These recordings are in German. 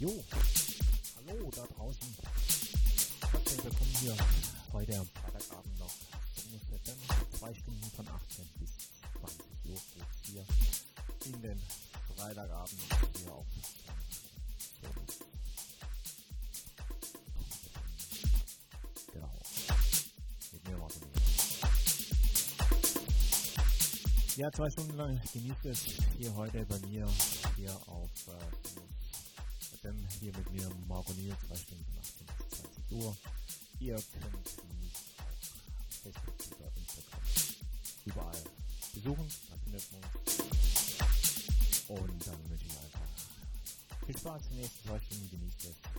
Jo, hallo da draußen. Herzlich willkommen hier heute am Freitagabend noch. Zwei Stunden von 18 bis 20 Uhr hier in den Freitagabend hier auf Genau. Mit mir war Ja, zwei Stunden lang genießt es hier heute bei mir hier auf äh, hier mit mir Marco Niel, zwei Stunden von 18 bis 20 Uhr. Ihr könnt mich Facebook, Twitter, Instagram, überall besuchen. Und dann wünsche ich einfach viel Spaß die nächsten zwei Stunden, genießt es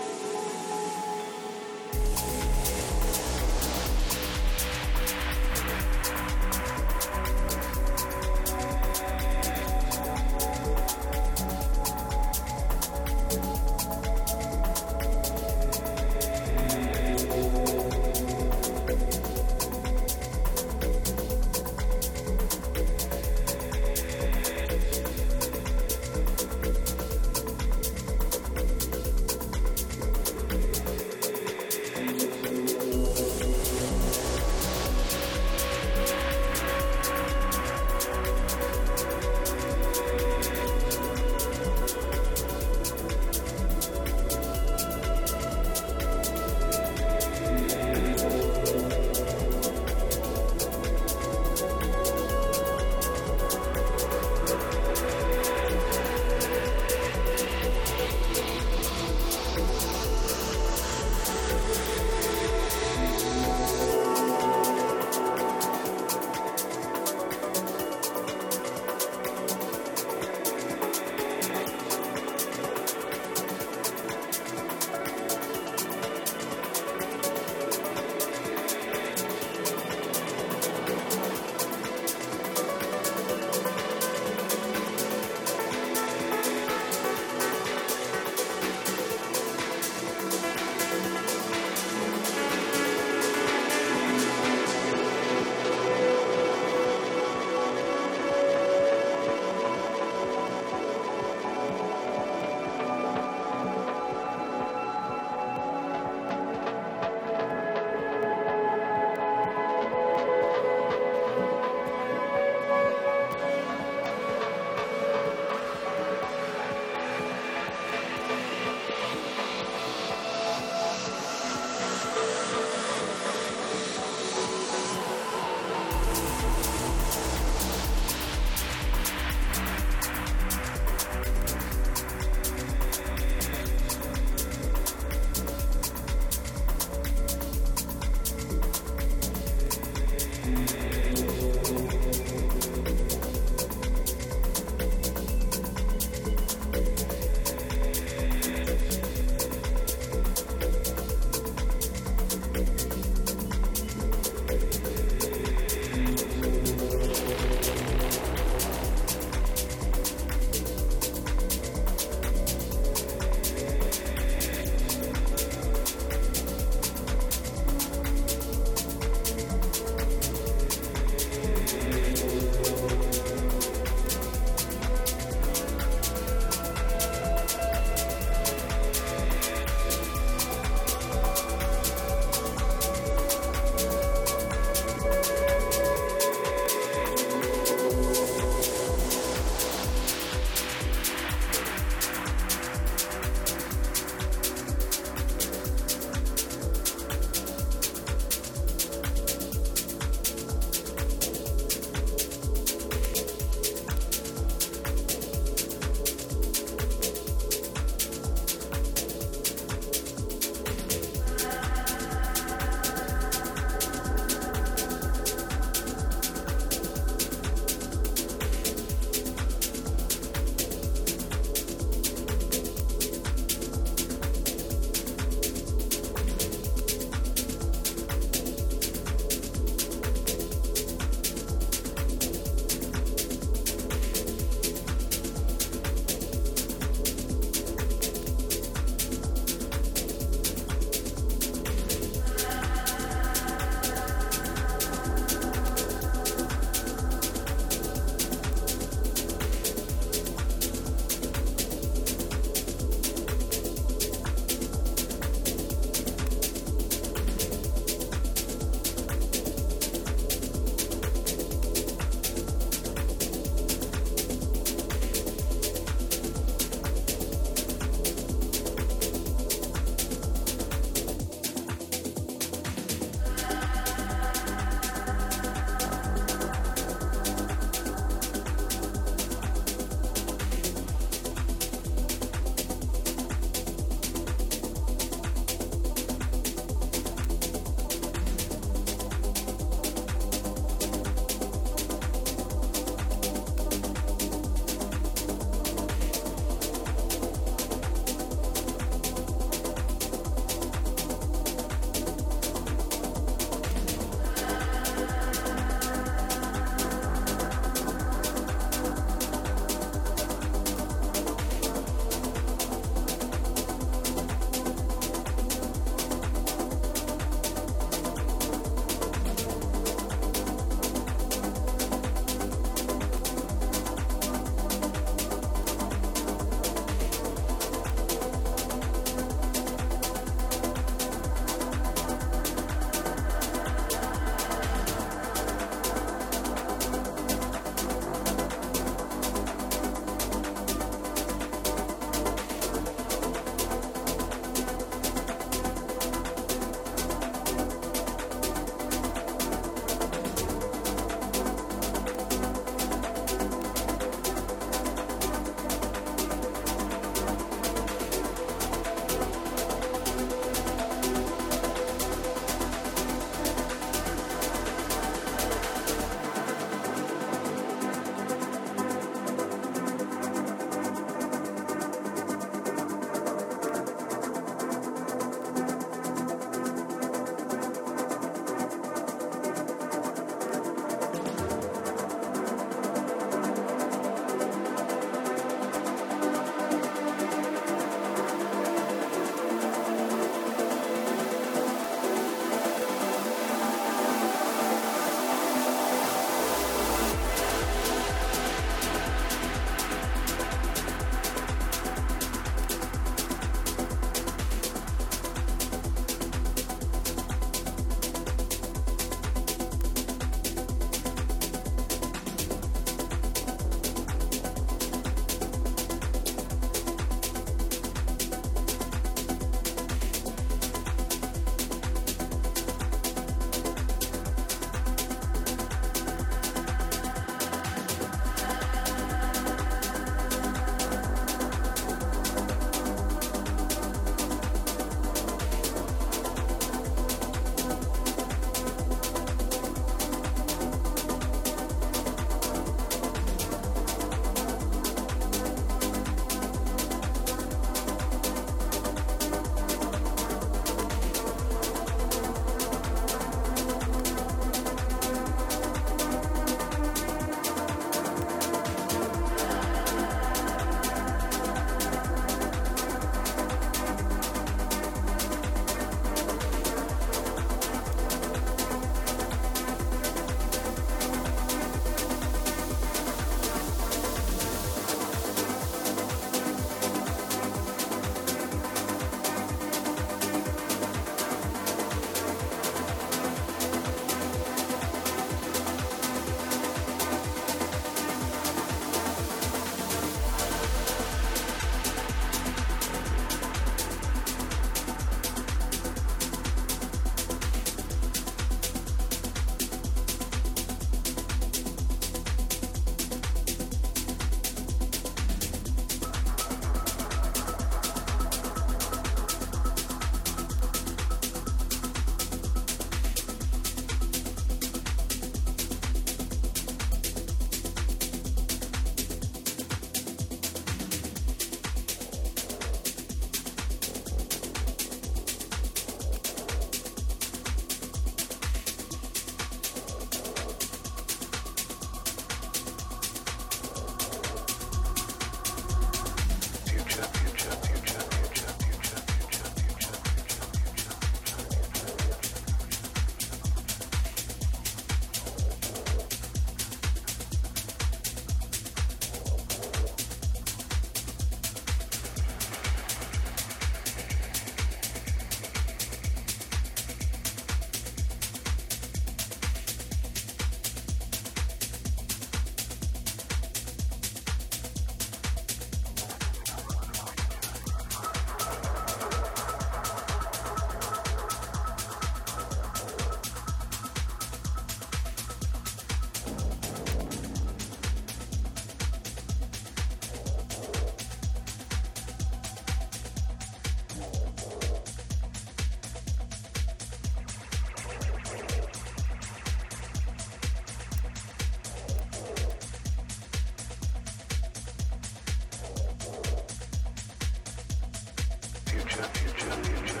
future.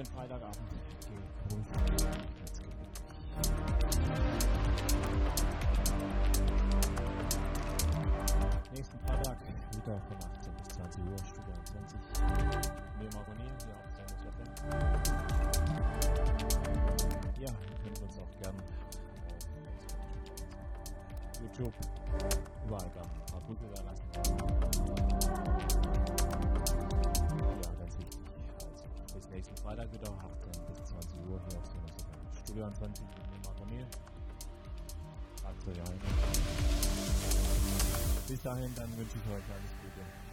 den Freitagabend. Nächsten Freitag Mittag von 18 bis 20 Uhr, Studio 21. Wir abonnieren hier auf Sendung Ja, ihr könnt uns auch gerne auf YouTube überall gerne ein paar Google da lassen. Nächsten Freitag wieder, 18 bis 20 Uhr hier auf Sinus Studio 20 mit mir Marco ein. Bis dahin, dann wünsche ich euch alles Gute.